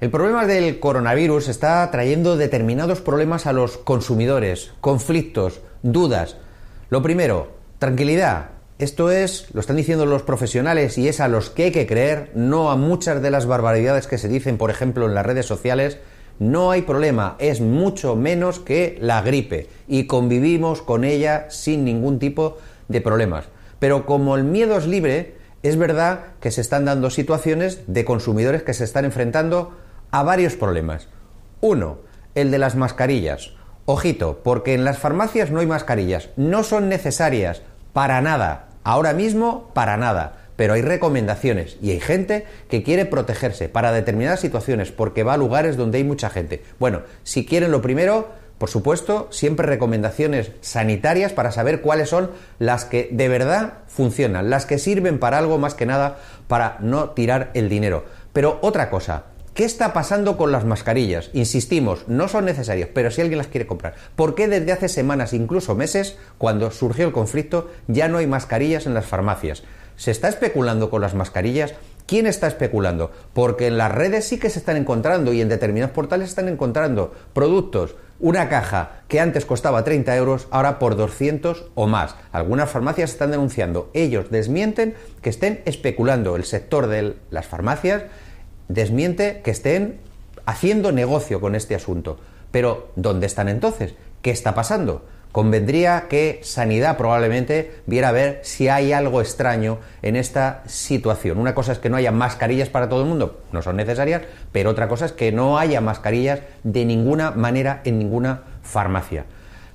El problema del coronavirus está trayendo determinados problemas a los consumidores, conflictos, dudas. Lo primero, tranquilidad. Esto es, lo están diciendo los profesionales y es a los que hay que creer, no a muchas de las barbaridades que se dicen, por ejemplo, en las redes sociales. No hay problema, es mucho menos que la gripe y convivimos con ella sin ningún tipo de problemas. Pero como el miedo es libre, es verdad que se están dando situaciones de consumidores que se están enfrentando a varios problemas. Uno, el de las mascarillas. Ojito, porque en las farmacias no hay mascarillas, no son necesarias para nada, ahora mismo para nada, pero hay recomendaciones y hay gente que quiere protegerse para determinadas situaciones porque va a lugares donde hay mucha gente. Bueno, si quieren lo primero, por supuesto, siempre recomendaciones sanitarias para saber cuáles son las que de verdad funcionan, las que sirven para algo más que nada para no tirar el dinero. Pero otra cosa, ¿Qué está pasando con las mascarillas? Insistimos, no son necesarias, pero si alguien las quiere comprar. ¿Por qué desde hace semanas, incluso meses, cuando surgió el conflicto, ya no hay mascarillas en las farmacias? ¿Se está especulando con las mascarillas? ¿Quién está especulando? Porque en las redes sí que se están encontrando y en determinados portales están encontrando productos, una caja que antes costaba 30 euros, ahora por 200 o más. Algunas farmacias están denunciando. Ellos desmienten que estén especulando. El sector de las farmacias desmiente que estén haciendo negocio con este asunto. Pero, ¿dónde están entonces? ¿Qué está pasando? Convendría que Sanidad probablemente viera a ver si hay algo extraño en esta situación. Una cosa es que no haya mascarillas para todo el mundo, no son necesarias, pero otra cosa es que no haya mascarillas de ninguna manera en ninguna farmacia.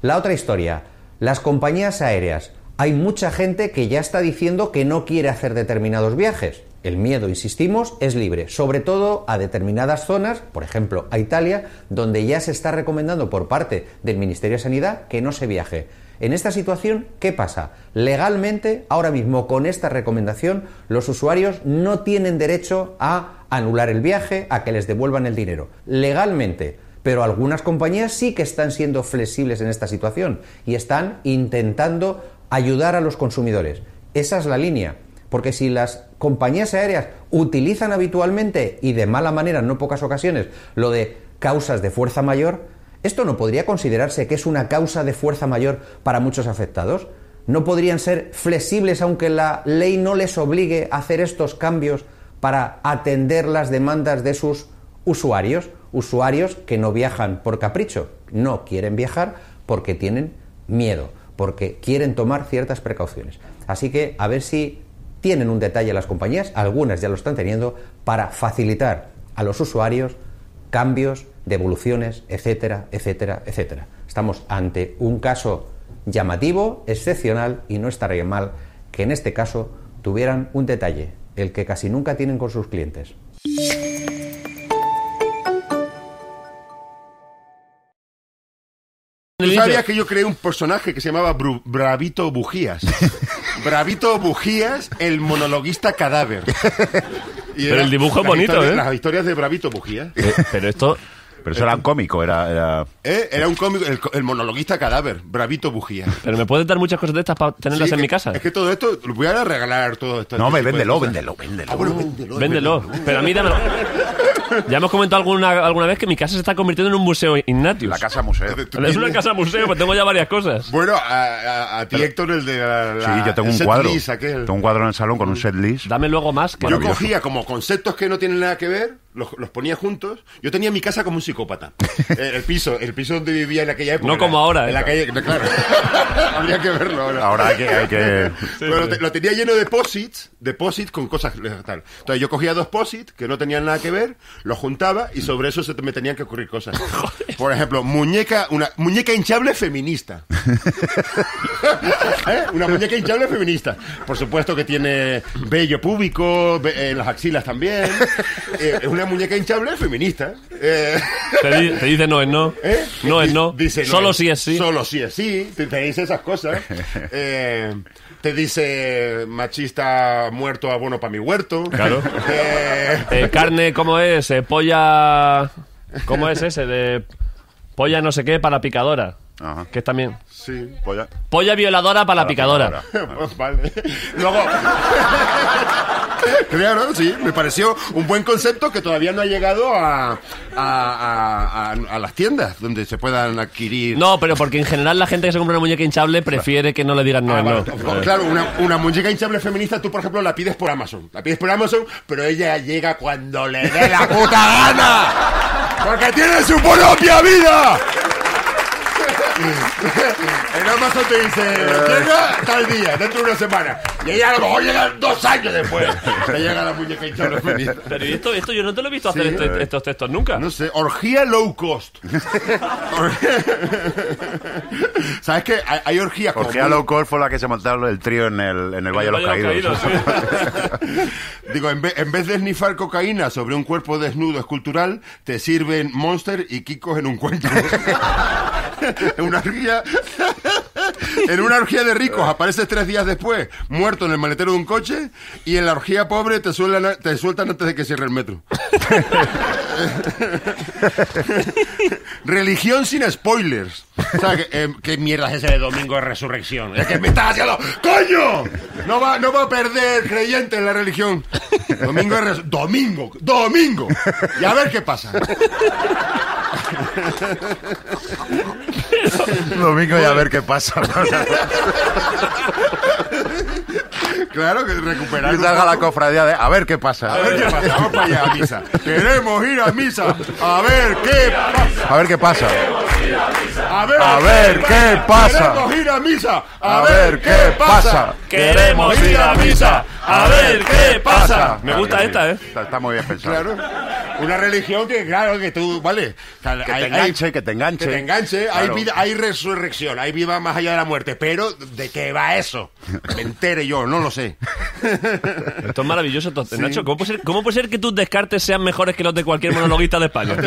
La otra historia, las compañías aéreas. Hay mucha gente que ya está diciendo que no quiere hacer determinados viajes. El miedo, insistimos, es libre, sobre todo a determinadas zonas, por ejemplo a Italia, donde ya se está recomendando por parte del Ministerio de Sanidad que no se viaje. En esta situación, ¿qué pasa? Legalmente, ahora mismo con esta recomendación, los usuarios no tienen derecho a anular el viaje, a que les devuelvan el dinero. Legalmente. Pero algunas compañías sí que están siendo flexibles en esta situación y están intentando ayudar a los consumidores. Esa es la línea. Porque si las compañías aéreas utilizan habitualmente y de mala manera en no pocas ocasiones lo de causas de fuerza mayor, ¿esto no podría considerarse que es una causa de fuerza mayor para muchos afectados? ¿No podrían ser flexibles aunque la ley no les obligue a hacer estos cambios para atender las demandas de sus usuarios? Usuarios que no viajan por capricho, no quieren viajar porque tienen miedo, porque quieren tomar ciertas precauciones. Así que a ver si tienen un detalle las compañías, algunas ya lo están teniendo, para facilitar a los usuarios cambios, devoluciones, etcétera, etcétera, etcétera. Estamos ante un caso llamativo, excepcional y no estaría mal que en este caso tuvieran un detalle, el que casi nunca tienen con sus clientes. ¿Tú sabías que yo creé un personaje que se llamaba Bravito Bujías? Bravito Bujías, el monologuista cadáver. pero el dibujo es bonito, ¿eh? Las historias de Bravito Bujías. Eh, pero esto... Pero eso era un cómico, era... Era, ¿Eh? era un cómico, el, monologuista cadáver, Bravito Bujía. Pero me puedes dar muchas cosas de estas para tenerlas en mi casa. Es que todo esto, lo voy a regalar todo esto. No, me véndelo, véndelo, véndelo. Ah, bueno, véndelo. Véndelo. Pero a mí dámelo. Ya hemos comentado alguna, alguna vez que mi casa se está convirtiendo en un museo Ignatius. La casa museo. Es una casa museo, pero tengo ya varias cosas. Bueno, a, a, ti, Héctor, el de la, Sí, yo tengo un cuadro. Tengo un cuadro en el salón con un set list. Dame luego más. Que yo cogía como conceptos que no tienen nada que ver los, ponía juntos. Yo tenía mi casa como un psicópata. Eh, el piso, el piso donde vivía en aquella época. No como ahora. En la calle, claro. Habría que verlo ahora. Ahora hay que... Hay que... Pero lo tenía lleno de posits, deposits con cosas tal. Entonces yo cogía dos posits que no tenían nada que ver, los juntaba y sobre eso se me tenían que ocurrir cosas. Por ejemplo, muñeca, una muñeca hinchable feminista. ¿Eh? Una muñeca hinchable feminista. Por supuesto que tiene vello público, en las axilas también. Eh, es una muñeca hinchable feminista. Eh, te, dice no es no. ¿Eh? No es no. Dice, solo si es sí. Solo si es sí. Te, dice esas cosas. Eh, te dice machista muerto abono para mi huerto. Claro. carne, ¿cómo es? polla. ¿Cómo es ese? De polla no sé qué para picadora. Ajá. que es también. Sí. Polla. Polla violadora para la picadora. Pues vale. Luego. claro, sí, me pareció un buen concepto que todavía no ha llegado a, a, a- a- a las tiendas donde se puedan adquirir. No, pero porque en general la gente que se compra una muñeca hinchable prefiere que no le digan no. Ah, no. vale. Claro, una, una muñeca hinchable feminista, tú por ejemplo la pides por Amazon. La pides por Amazon, pero ella llega cuando le dé la puta gana. Porque tiene su propia vida. En Amazon te dice, llega tal día, dentro de una semana. Y ella a lo mejor llega dos años después. Te llega la muñeca hinchable feminista. Pero ¿y esto, esto yo no te lo he visto hacer Sí, este- estos textos nunca. No sé, orgía low cost. ¿Sabes qué? Hay, hay orgías como Orgía muy- Low Cost fue la que se montaron el trío en el, en el Valle de los Caídos. sí. Digo, en vez, en vez de snifar cocaína sobre un cuerpo desnudo escultural, te sirven Monster y Kikos en un cuenco. en una orgía. En una orgía de ricos apareces tres días después, muerto en el maletero de un coche, y en la orgía pobre te sueltan, te sueltan antes de que cierre el metro. Religión sin spoilers. O sea, que, eh, ¿Qué mierda es ese de domingo de resurrección? Es que me estás haciendo. ¡Coño! No va, no va a perder creyente en la religión. Domingo de resurrección. Domingo, domingo. Y a ver qué pasa. Domingo y a ver qué pasa. Claro que recuperar. Y salga la cofradía de a ver qué pasa. A ver qué pasa. Vamos para allá a misa. Queremos ir a misa. A ver qué pasa. A ver qué pasa. A ver, A ver qué pasa. Queremos ir a misa. A ver qué pasa. Queremos ir a misa. A ver qué pasa. Me gusta esta. ¿eh? Está, está muy bien pensado. Claro. Una religión que, claro, que tú, vale. O sea, Que hay- te enganche, que te enganche. Que te enganche, hay, vida, hay resurrección, hay vida más allá de la muerte, pero ¿de qué va eso? Me entere yo, no lo sé. Esto es maravilloso, entonces, Nacho. ¿cómo puede, ser, ¿Cómo puede ser que tus descartes sean mejores que los de cualquier monologuista de España?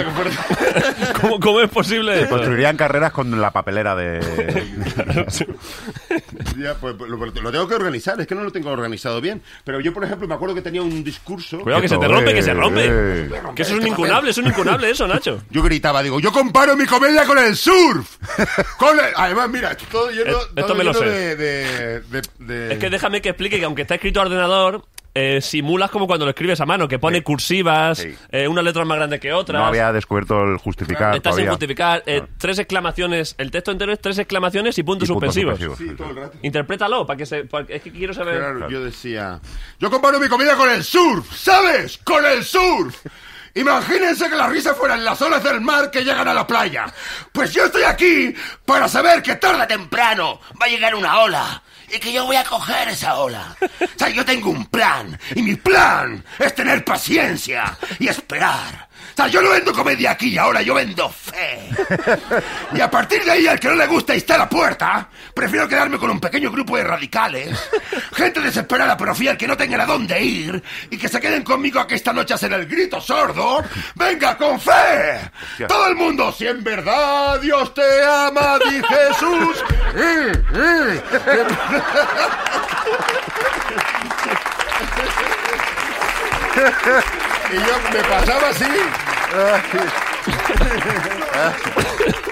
¿Cómo, cómo es posible esto? Construirían carreras con la papelera de. Ya, pues, lo, lo tengo que organizar, es que no lo tengo organizado bien. Pero yo, por ejemplo, me acuerdo que tenía un discurso. Cuidado que se te rompe, que se rompe. eh. Que eso es un incunable, es un incunable eso, Nacho. Yo gritaba, digo, yo comparo mi comedia con el surf. Con el- Además, mira, esto todo lleno, Eh, esto todo me lo sé. De, de- de- de- Es que déjame que explique que aunque está escrito a ordenador, eh, simulas como cuando lo escribes a mano, que pone cursivas, Sí. eh, unas letras más grandes que otras. No había descubierto el justificar. Estás sin todavía. justificar. eh, tres exclamaciones. El texto entero es tres exclamaciones y puntos Y suspensivos. Sí, todo el rato. Interprétalo, para que se. para- es que quiero saber. Claro, yo decía, yo comparo mi comida con el surf, ¿sabes? Con el surf. Imagínense que las risas fueran las olas del mar que llegan a la playa. Pues yo estoy aquí para saber que tarde o temprano va a llegar una ola y que yo voy a coger esa ola. O sea, yo tengo un plan y mi plan es tener paciencia y esperar. O sea, yo no vendo comedia aquí y ahora, yo vendo fe. Y a partir de ahí, al que no le gusta y está a la puerta, prefiero quedarme con un pequeño grupo de radicales, gente desesperada pero fiel que no tengan a dónde ir y que se queden conmigo a que esta noche hacen el grito sordo. ¡Venga con fe! Todo el mundo, si en verdad Dios te ama, di Jesús. Mm, mm. Y yo me pasaba así.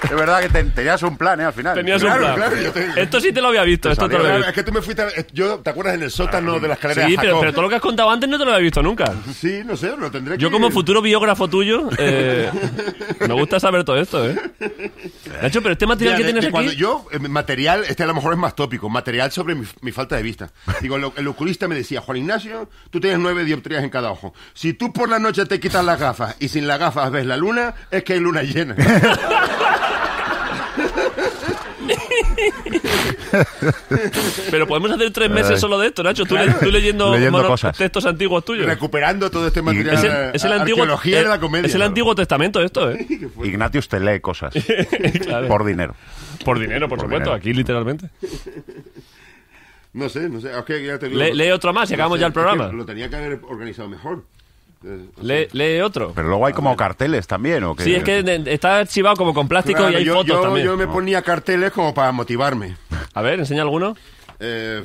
Es verdad que ten- tenías un plan, ¿eh? Al final. Tenías Claro, un plan. claro, yo te- Esto sí te lo había visto. Esto te lo había Claro, visto. es que tú me fuiste. a- Yo, ¿te acuerdas en el sótano de la escalera Sí, de pero, Jacob? pero todo lo que has contado antes no te lo había visto nunca. Sí, no sé, lo tendré que... Yo como futuro biógrafo tuyo, eh, me gusta saber todo esto, ¿eh? Nacho, pero este material Mira, que de- tienes de aquí... cuando yo, eh, material, este a lo mejor es más tópico, material sobre mi, mi falta de vista. Digo, lo- el oculista me decía, Juan Ignacio, tú tienes nueve dioptrías en cada ojo. Si tú por la noche te quitas las gafas y sin las gafas ves la luna, es que hay luna llena. Pero podemos hacer tres meses solo de esto, Nacho. Tú, le- tú leyendo, Leyendo mono- cosas. textos antiguos tuyos. Recuperando todo este material. Es el, es el antiguo, arqueología de eh, la comedia. es el ¿no? Antiguo Testamento esto, ¿eh? Ignatius te lee cosas. Claro. Por dinero. Por dinero, por, Por supuesto, dinero. aquí literalmente. No sé, no sé. es que ya te digo- Le- lee otro más y no acabamos sé, ya el es que programa. Lo tenía que haber organizado mejor. Eh. Lee, lee otro. Pero luego hay como carteles también, ¿o qué? Sí, es que está archivado como con plástico Claro, y hay yo, fotos yo- también. yo me ponía carteles como para motivarme. A ver, enseña alguno. Eh,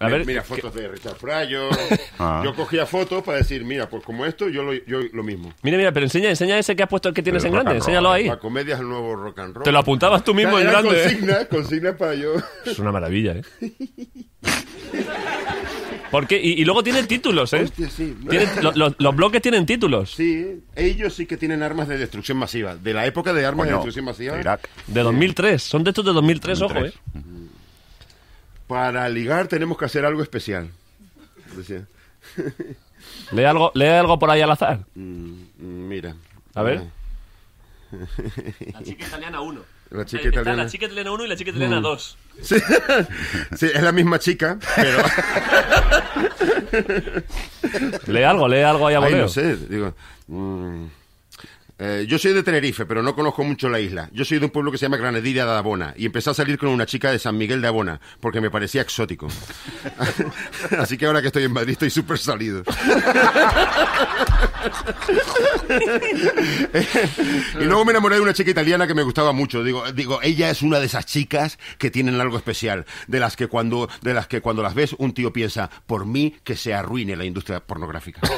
A ver, mira, ¿qué- fotos de Richard Pryor. Ah. Yo cogía fotos para decir, mira, pues como esto, yo lo, yo lo mismo. Mira, mira, pero enseña, enseña ese que has puesto que tienes Pero en grande, roll, enséñalo ahí. La comedia es el nuevo rock and roll. Te lo apuntabas tú mismo en grande. ¿eh? Consigna, consigna para yo. Es una maravilla, ¿eh? Porque, y, y luego tienen títulos, ¿eh? Hostia, sí. Tienen- lo- lo- los bloques tienen títulos. Sí, ellos sí que tienen armas de destrucción masiva. De la época de armas de Coño, destrucción masiva. de Irak. De 2003. Son de estos de 2003, ojo, ¿eh? 2003. Para ligar tenemos que hacer algo especial. Decía. Lee algo, lee algo por ahí al azar. Mm, Mira. A ver. La chica italiana 1. La chica italiana. la chica italiana 1 y la chica italiana 2. Sí, Sí, es la misma chica, pero. Lee algo, lee algo ahí a Ay, no sé, digo. mm, eh, yo soy de Tenerife, pero no conozco mucho la isla. Yo soy de un pueblo que se llama Granadilla de Abona y empecé a salir con una chica de San Miguel de Abona porque me parecía exótico. Así que ahora que estoy en Madrid estoy súper salido. y luego me enamoré de una chica italiana que me gustaba mucho. Digo, digo, ella es una de esas chicas que tienen algo especial, de las que cuando, de las que cuando las ves un tío piensa, por mí que se arruine la industria pornográfica.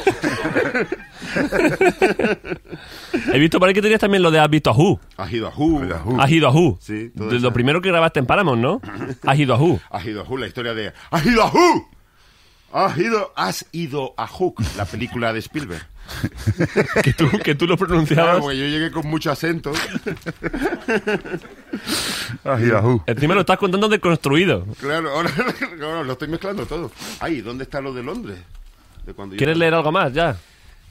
He visto por ahí que tenías también lo de Has visto a Who. Has ido a Who. Has ido a Who. Sí, todo De eso. lo primero que grabaste en Paramount, ¿no? Has ido a Who. Has ido a Who, la historia de Has ido a Who. Has ido, has ido a Hook, la película de Spielberg. Que tú, que tú lo Claro, pronunciabas. porque yo llegué con mucho acento. Ah, Yahoo. Encima lo estás contando deconstruido. Claro, ahora, ahora lo estoy mezclando todo. Ay, ¿dónde está lo de Londres? De cuando yo- ¿Quieres leer algo más ya?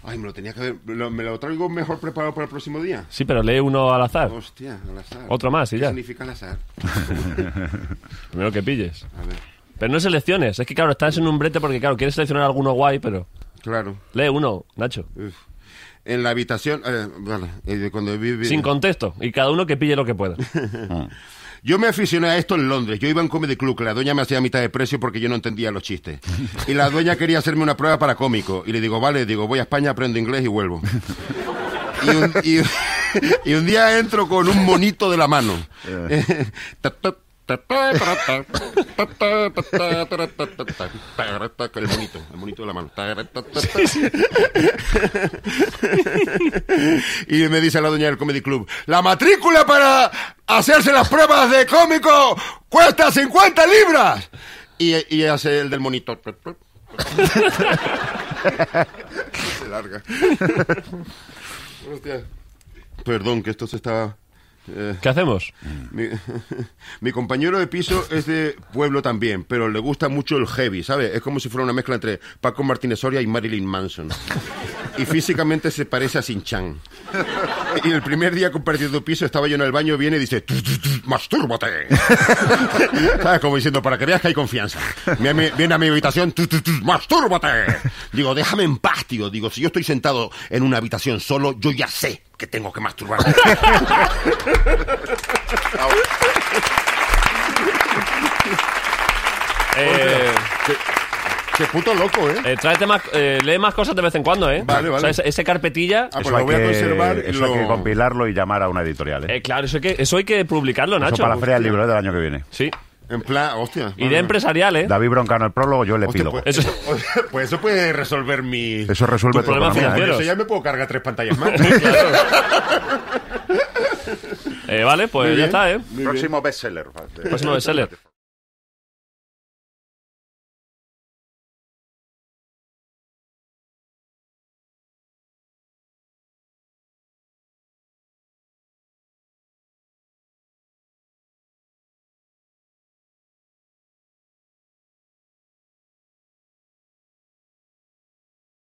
Ay, me lo tenía que ver. lo- ¿Me lo traigo mejor preparado para el próximo día? Sí, pero lee uno al azar. Hostia, al azar. Otro más y ¿Qué ya. significa al azar? Primero que pilles. A ver, Pero no selecciones. Es que, claro, estás en un brete porque, claro, quieres seleccionar alguno guay, pero... claro. Lee uno, Nacho. Uf. En la habitación. eh, vale, eh, cuando viví. Sin contexto. Y cada uno que pille lo que pueda. Yo me aficioné a esto en Londres. Yo iba en Comedy Club, que la dueña me hacía mitad de precio porque yo no entendía los chistes. Y la dueña quería hacerme una prueba para cómico. Y le digo, vale, digo, voy a España, aprendo inglés y vuelvo. Y un, y- y un día entro con un monito de la mano. El monito, el monito de la mano. Y me dice la dueña del Comedy Club, la matrícula para hacerse las pruebas de cómico cuesta 50 libras. Y, y hace el del monito. Se larga. Hostia. Perdón, que esto se está... eh, ¿Qué hacemos? mi, mi compañero de piso es de pueblo también, pero le gusta mucho el heavy, ¿sabes? Es como si fuera una mezcla entre Paco Martínez Soria y Marilyn Manson. Y físicamente se parece a Sin-Chan. Y el primer día compartiendo piso estaba yo en el baño, viene y dice, "Tu, tu, tu, mastúrbate. ¿Sabes? Como diciendo, para que veas que hay confianza. Viene, viene a mi habitación, "Tu, tu, tu, mastúrbate. Digo, déjame en paz, tío. Digo, si yo estoy sentado en una habitación solo, yo ya sé que tengo que masturbarme. Eh, Qué puto loco, ¿eh? eh, tráete más, eh, lee más cosas de vez en cuando, ¿eh? Vale, O sea, vale. ese, ese carpetilla... Ah, pues Eso, lo voy a conservar y eso hay lo- que compilarlo y llamar a una editorial. ¿eh? Eh, claro, eso hay, que, eso hay que publicarlo, Eso Nacho. para la Feria del Libro ¿eh? del año que viene. Sí. En plan, hostia. Idea empresarial, ¿eh? David Broncano el prólogo, yo el Hostia, epílogo. pues, Eso- pues eso puede resolver mi... Eso resuelve tu problema ¿eh? financiero. Eso ya me puedo cargar tres pantallas más. Eh, vale, pues ya está, ¿eh? Próximo bestseller. Próximo bestseller.